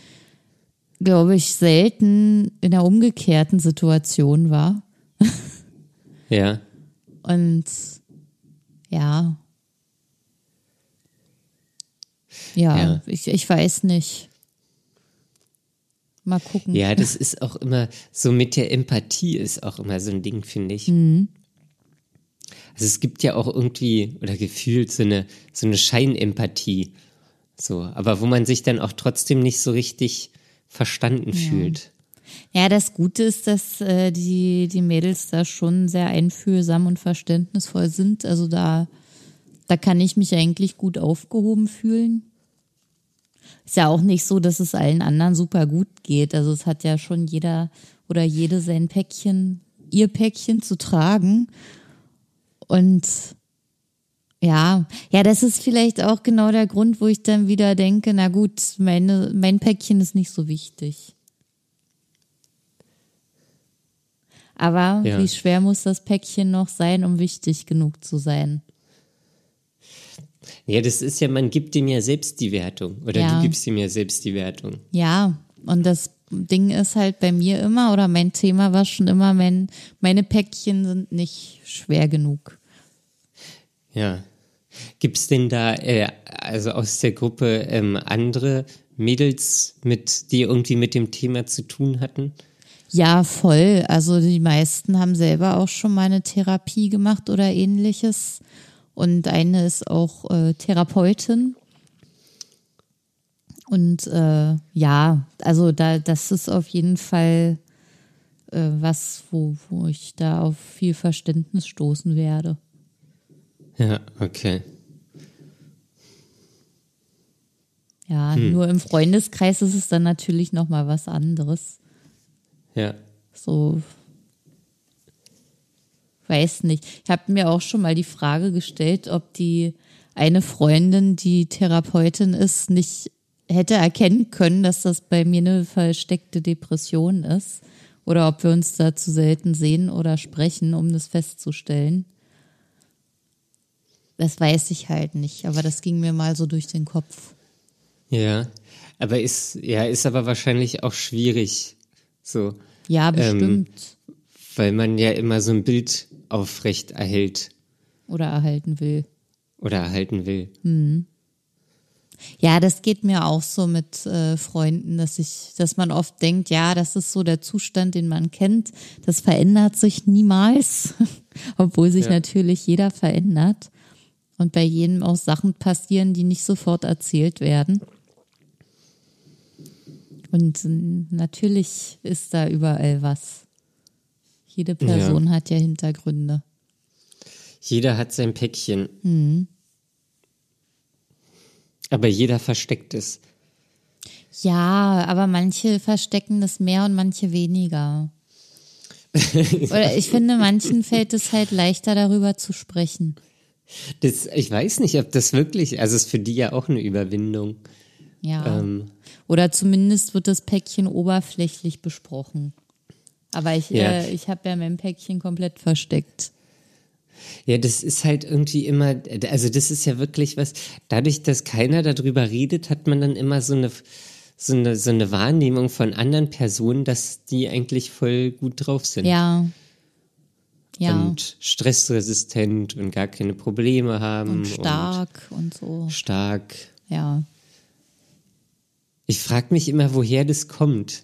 glaube ich, selten in der umgekehrten Situation war. ja. Und ja, ja, ja. Ich, ich weiß nicht. Mal gucken. Ja, das ist auch immer so mit der Empathie ist auch immer so ein Ding, finde ich. Mhm. Also es gibt ja auch irgendwie oder gefühlt so eine so eine Scheinempathie, so, aber wo man sich dann auch trotzdem nicht so richtig verstanden ja. fühlt. Ja, das Gute ist, dass äh, die die Mädels da schon sehr einfühlsam und verständnisvoll sind. Also da da kann ich mich eigentlich gut aufgehoben fühlen. Ist ja auch nicht so, dass es allen anderen super gut geht. Also es hat ja schon jeder oder jede sein Päckchen, ihr Päckchen zu tragen. Und ja, ja, das ist vielleicht auch genau der Grund, wo ich dann wieder denke, na gut, meine, mein Päckchen ist nicht so wichtig. Aber Ja. wie schwer muss das Päckchen noch sein, um wichtig genug zu sein? Ja, das ist ja, man gibt dem ja selbst die Wertung. Oder Ja. du gibst ihm ja selbst die Wertung. Ja, und das Ding ist halt bei mir immer, oder mein Thema war schon immer, mein, meine Päckchen sind nicht schwer genug. Ja. Gibt's denn da, äh, also aus der Gruppe, ähm, andere Mädels, mit, die irgendwie mit dem Thema zu tun hatten? Ja, voll. Also die meisten haben selber auch schon mal eine Therapie gemacht oder ähnliches. Und eine ist auch äh, Therapeutin. Und äh, ja, also da, das ist auf jeden Fall äh, was, wo, wo ich da auf viel Verständnis stoßen werde. Ja, okay. Ja, nur im Freundeskreis ist es dann natürlich noch mal was anderes. Ja. So, weiß nicht. Ich habe mir auch schon mal die Frage gestellt, ob die eine Freundin, die Therapeutin ist, nicht hätte erkennen können, dass das bei mir eine versteckte Depression ist. Oder ob wir uns da zu selten sehen oder sprechen, um das festzustellen. Das weiß ich halt nicht, aber das ging mir mal so durch den Kopf. Ja. Aber ist, ja, ist aber wahrscheinlich auch schwierig. So. Ja, Ähm, bestimmt. Weil man ja immer so ein Bild aufrecht erhält oder erhalten will. oder erhalten will. Ja, das geht mir auch so mit äh, Freunden, dass ich, dass man oft denkt, ja, das ist so der Zustand, den man kennt. Das verändert sich niemals, obwohl sich Ja. natürlich jeder verändert und bei jedem auch Sachen passieren, die nicht sofort erzählt werden. Und äh, natürlich ist da überall was. Jede Person hat ja Hintergründe. Jeder hat sein Päckchen. Aber jeder versteckt es. Ja, aber manche verstecken das mehr und manche weniger. Oder ich finde, manchen fällt es halt leichter, darüber zu sprechen. Das, ich weiß nicht, ob das wirklich, also ist für die ja auch eine Überwindung. Ja. Ähm, Oder zumindest wird das Päckchen oberflächlich besprochen. Aber ich, Ja. äh, ich habe ja mein Päckchen komplett versteckt. ja, das ist halt irgendwie immer, also das ist ja wirklich was, dadurch, dass keiner darüber redet, hat man dann immer so eine, so eine, so eine Wahrnehmung von anderen Personen, dass die eigentlich voll gut drauf sind. Ja. Ja. Und, Und stressresistent und gar keine Probleme haben. stark und, so. Und stark. Ja. Ich frage mich immer, woher das kommt.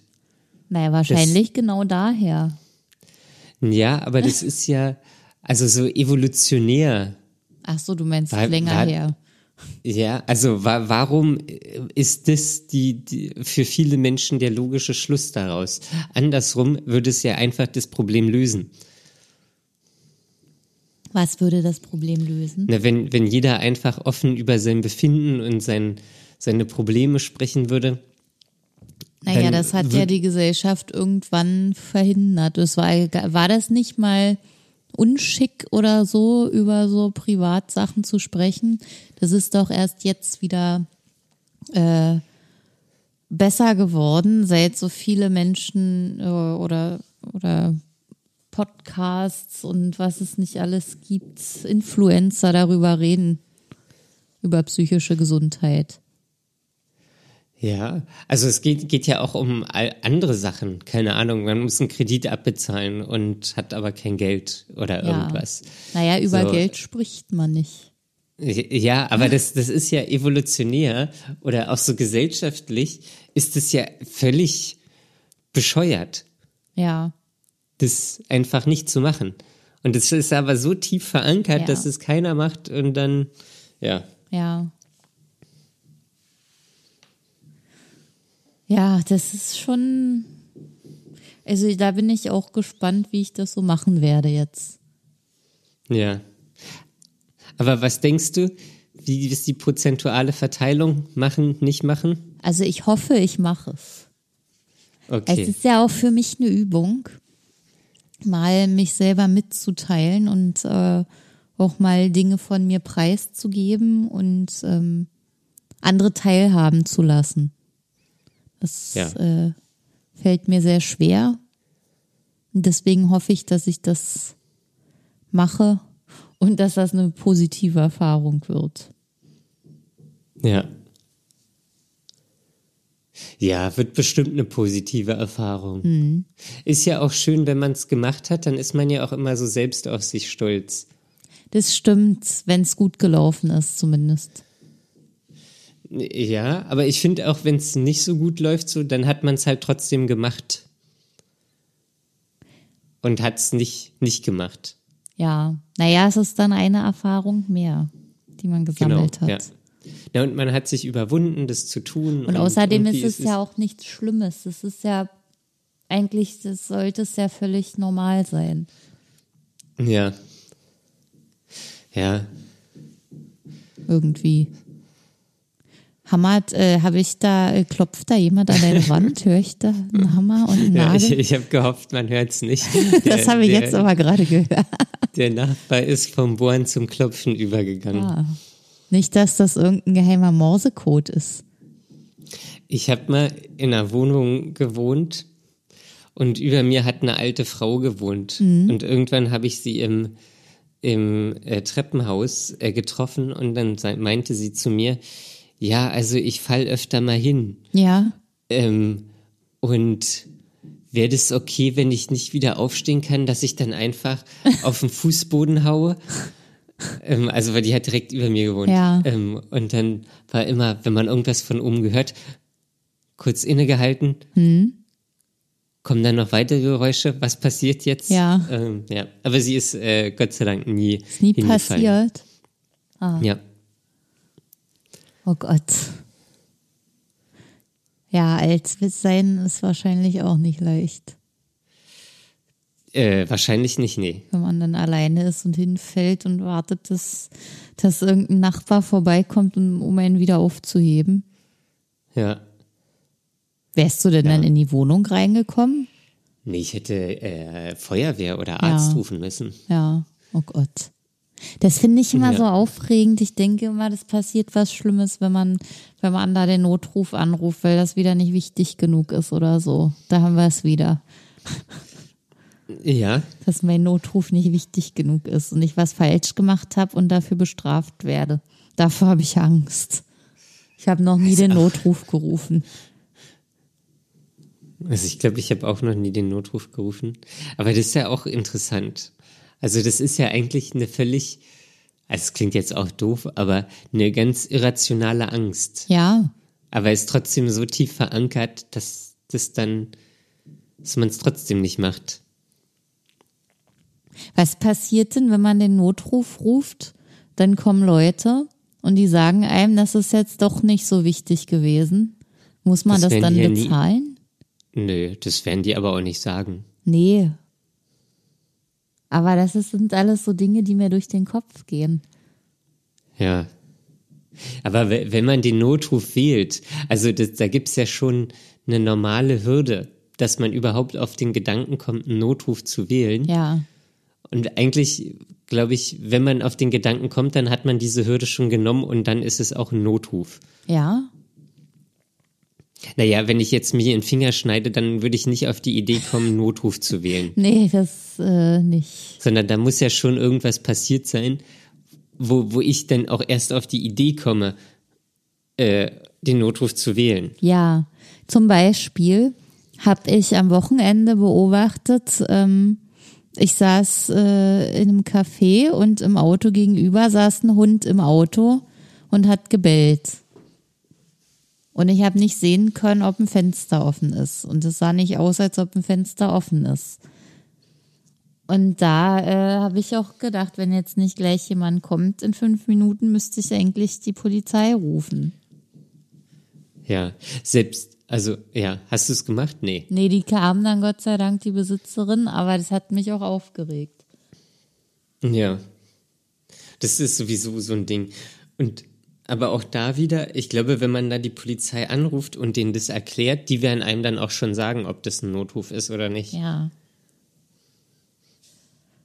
Naja, wahrscheinlich genau daher. Ja, aber das ist ja, also so evolutionär. Ach so, du meinst War- länger war- her. Ja, also wa warum ist das die, die für viele Menschen der logische Schluss daraus? Andersrum würde es ja einfach das Problem lösen. Was würde das Problem lösen? Na, wenn, wenn jeder einfach offen über sein Befinden und sein, seine Probleme sprechen würde. Naja, das hat ja die Gesellschaft irgendwann verhindert. Es war, war das nicht mal unschick oder so, über so Privatsachen zu sprechen? Das ist doch erst jetzt wieder äh, besser geworden, seit so viele Menschen äh, oder, oder Podcasts und was es nicht alles gibt, Influencer darüber reden, über psychische Gesundheit. Ja, also es geht, geht ja auch um andere Sachen. Keine Ahnung, man muss einen Kredit abbezahlen und hat aber kein Geld oder Ja. irgendwas. Naja, über So. Geld spricht man nicht. Ja, aber das, das ist ja evolutionär oder auch so gesellschaftlich ist es ja völlig bescheuert, Ja, das einfach nicht zu machen. Und das ist aber so tief verankert, Ja. dass es keiner macht und dann, ja. ja. Ja, das ist schon. Also da bin ich auch gespannt, wie ich das so machen werde jetzt. Ja. Aber was denkst du, wie ist die prozentuale Verteilung? Machen, nicht machen? Also ich hoffe, ich mache es. Okay. Es ist ja auch für mich eine Übung, mal mich selber mitzuteilen und äh, auch mal Dinge von mir preiszugeben und ähm, andere teilhaben zu lassen. Das Ja. äh, fällt mir sehr schwer. Und deswegen hoffe ich, dass ich das mache und dass das eine positive Erfahrung wird. Ja. Ja, wird bestimmt eine positive Erfahrung. Ist ja auch schön, wenn man es gemacht hat, dann ist man ja auch immer so selbst auf sich stolz. Das stimmt, wenn es gut gelaufen ist, zumindest. Ja, aber ich finde auch, wenn es nicht so gut läuft, so, dann hat man es halt trotzdem gemacht. Und hat es nicht, nicht gemacht. Ja, naja, es ist dann eine Erfahrung mehr, die man gesammelt genau. hat. Ja. Ja, und man hat sich überwunden, das zu tun. Und außerdem irgendwie ist es ja auch nichts Schlimmes. Es ist ja eigentlich, das sollte es ja völlig normal sein. Ja. Ja. Irgendwie. Hammert, äh, habe ich da, äh, klopft da jemand an deine Wand? Höre ich da einen Hammer und einen ja Nagel? ich ich habe gehofft, man hört es nicht. das Der- habe ich der, jetzt aber gerade gehört. Der Nachbar ist vom Bohren zum Klopfen übergegangen. Ah. Nicht, dass das irgendein geheimer Morsecode ist. Ich habe mal in einer Wohnung gewohnt und über mir hat eine alte Frau gewohnt. Und irgendwann habe ich sie im, im äh, Treppenhaus äh, getroffen und dann meinte sie zu mir, ja, also ich fall öfter mal hin. Ja, Ähm, und wäre das okay, wenn ich nicht wieder aufstehen kann, dass ich dann einfach auf den Fußboden haue? ähm, also, weil die hat direkt über mir gewohnt. Ja. Ähm, und dann war immer, wenn man irgendwas von oben gehört, kurz innegehalten. Hm. Kommen dann noch weitere Geräusche? Was passiert jetzt? Ja. Ähm, ja. Aber sie ist äh, Gott sei Dank nie, ist nie passiert. Ah. Ja. Oh Gott. Ja, alt sein ist wahrscheinlich auch nicht leicht, Äh, wahrscheinlich nicht, nee. wenn man dann alleine ist und hinfällt und wartet, dass, dass irgendein Nachbar vorbeikommt, um, einen wieder aufzuheben. Ja. Wärst du denn dann in die Wohnung reingekommen? Nee, ich hätte äh, Feuerwehr oder Arst Ja. rufen müssen. Ja, oh Gott. Das finde ich immer Ja. so aufregend. Ich denke immer, das passiert was Schlimmes, wenn man, wenn man da den Notruf anruft, weil das wieder nicht wichtig genug ist oder so. Da haben wir es wieder. Ja. dass mein Notruf nicht wichtig genug ist und ich was falsch gemacht habe und dafür bestraft werde. Davor habe ich Angst. Ich habe noch nie den Notruf gerufen. Also ich glaube, ich habe auch noch nie den Notruf gerufen. Aber das ist ja auch interessant. Also das ist ja eigentlich eine völlig, also es klingt jetzt auch doof, aber eine ganz irrationale Angst. Ja, Aber ist trotzdem so tief verankert, dass das dann, dass man es trotzdem nicht macht. Was passiert denn, wenn man den Notruf ruft? Dann kommen Leute und die sagen einem, das ist jetzt doch nicht so wichtig gewesen. Muss man Das das, dann ja nie- bezahlen? Nö, das werden die aber auch nicht sagen. Nee. Aber das ist, sind alles so Dinge, die mir durch den Kopf gehen. Ja. Aber we- wenn man den Notruf wählt, also das, da gibt's ja schon eine normale Hürde, dass man überhaupt auf den Gedanken kommt, einen Notruf zu wählen. Ja, Und eigentlich, glaube ich, wenn man auf den Gedanken kommt, dann hat man diese Hürde schon genommen und dann ist es auch ein Notruf. ja, Naja, wenn ich jetzt mir den Finger schneide, dann würde ich nicht auf die Idee kommen, einen Notruf zu wählen. nee, das äh, nicht. Sondern da muss ja schon irgendwas passiert sein, wo, wo ich dann auch erst auf die Idee komme, äh, den Notruf zu wählen. Ja, zum Beispiel habe ich am Wochenende beobachtet, ähm, ich saß äh, in einem Café und im Auto gegenüber saß ein Hund im Auto und hat gebellt. Und ich habe nicht sehen können, ob ein Fenster offen ist. Und es sah nicht aus, als ob ein Fenster offen ist. Und da äh, habe ich auch gedacht, wenn jetzt nicht gleich jemand kommt in fünf Minuten, müsste ich eigentlich die Polizei rufen. Ja, selbst, also ja, hast du es gemacht? Nee. Nee, die kam dann Gott sei Dank, die Besitzerin, aber das hat mich auch aufgeregt. Ja. Das ist sowieso so ein Ding. Und Aber auch da wieder, ich glaube, wenn man da die Polizei anruft und denen das erklärt, die werden einem dann auch schon sagen, ob das ein Notruf ist oder nicht. Ja.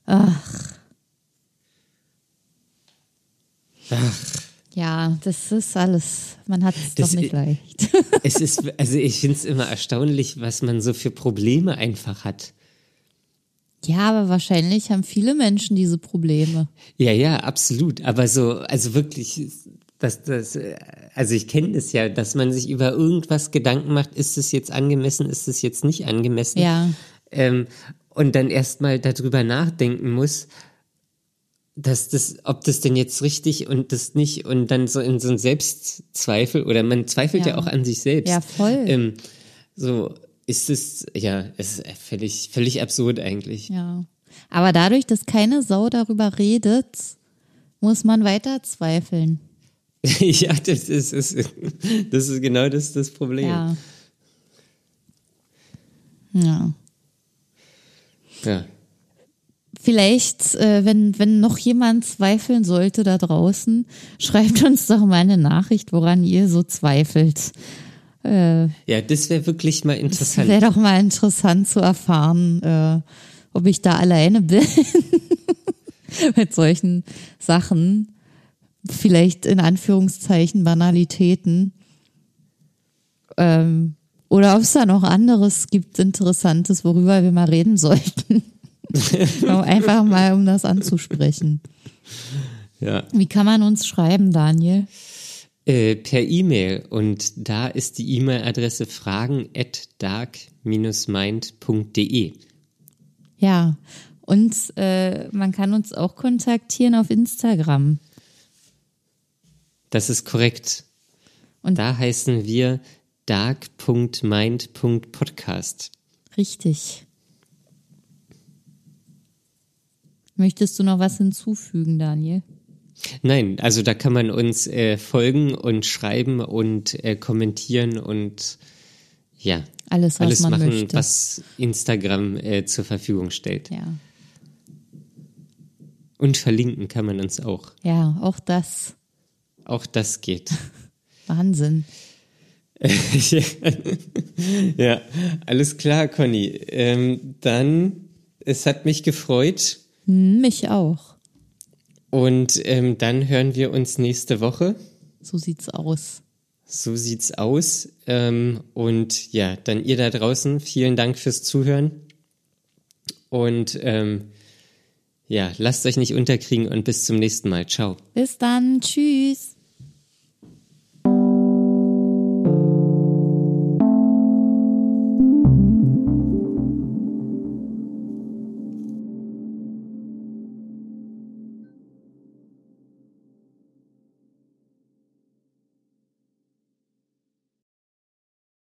Ach. Ach. Ja, das ist alles. Man hat es doch nicht leicht. Es ist, also ich finde es immer erstaunlich, was man so für Probleme einfach hat. ja, aber wahrscheinlich haben viele Menschen diese Probleme. Ja, ja, absolut. Aber so, also wirklich, das, das, also ich kenne das ja, dass man sich über irgendwas Gedanken macht, ist es jetzt angemessen, ist es jetzt nicht angemessen. Ja. Ähm, und dann erstmal darüber nachdenken muss, dass das, ob das denn jetzt richtig und das nicht und dann so in so einen Selbstzweifel oder man zweifelt ja, Ja. auch an sich selbst. Ja, voll. Ähm, so ist es, ja, es ist völlig, völlig absurd eigentlich. Ja. Aber dadurch, dass keine Sau darüber redet, muss man weiter zweifeln. ja, das ist, das ist, das ist genau das, das Problem. Ja. Ja. Ja. Vielleicht, äh, wenn, wenn noch jemand zweifeln sollte da draußen, schreibt uns doch mal eine Nachricht, woran ihr so zweifelt. Äh, Ja, das wäre wirklich mal das interessant. wäre doch mal interessant zu erfahren, äh, ob ich da alleine bin mit solchen Sachen. Vielleicht in Anführungszeichen Banalitäten. Ähm, oder ob es da noch anderes gibt, Interessantes, worüber wir mal reden sollten. Einfach mal, um das anzusprechen. Ja. Wie kann man uns schreiben, Daniel? Äh, per E-Mail und da ist die E-Mail-Adresse fragen at dark-mind.de. Ja, und äh, man kann uns auch kontaktieren auf Instagram. Das ist korrekt. Und- da heißen wir dark.mind.podcast. Richtig. Möchtest du noch was hinzufügen, Daniel? Nein, also da kann man uns äh, folgen und schreiben und äh, kommentieren und ja, Alles, was alles man machen, möchte. was Instagram äh, zur Verfügung stellt. Ja. Und verlinken kann man uns auch. Ja, auch das. Auch das geht. Wahnsinn. ja, alles klar, Conny. Ähm, dann, es hat mich gefreut Mich auch. und ähm, dann hören wir uns nächste Woche. So sieht's aus. So sieht's aus. Ähm, und ja, dann ihr da draußen, vielen Dank fürs Zuhören. Und ähm, ja, lasst euch nicht unterkriegen und bis zum nächsten Mal. Ciao. Bis dann. Tschüss.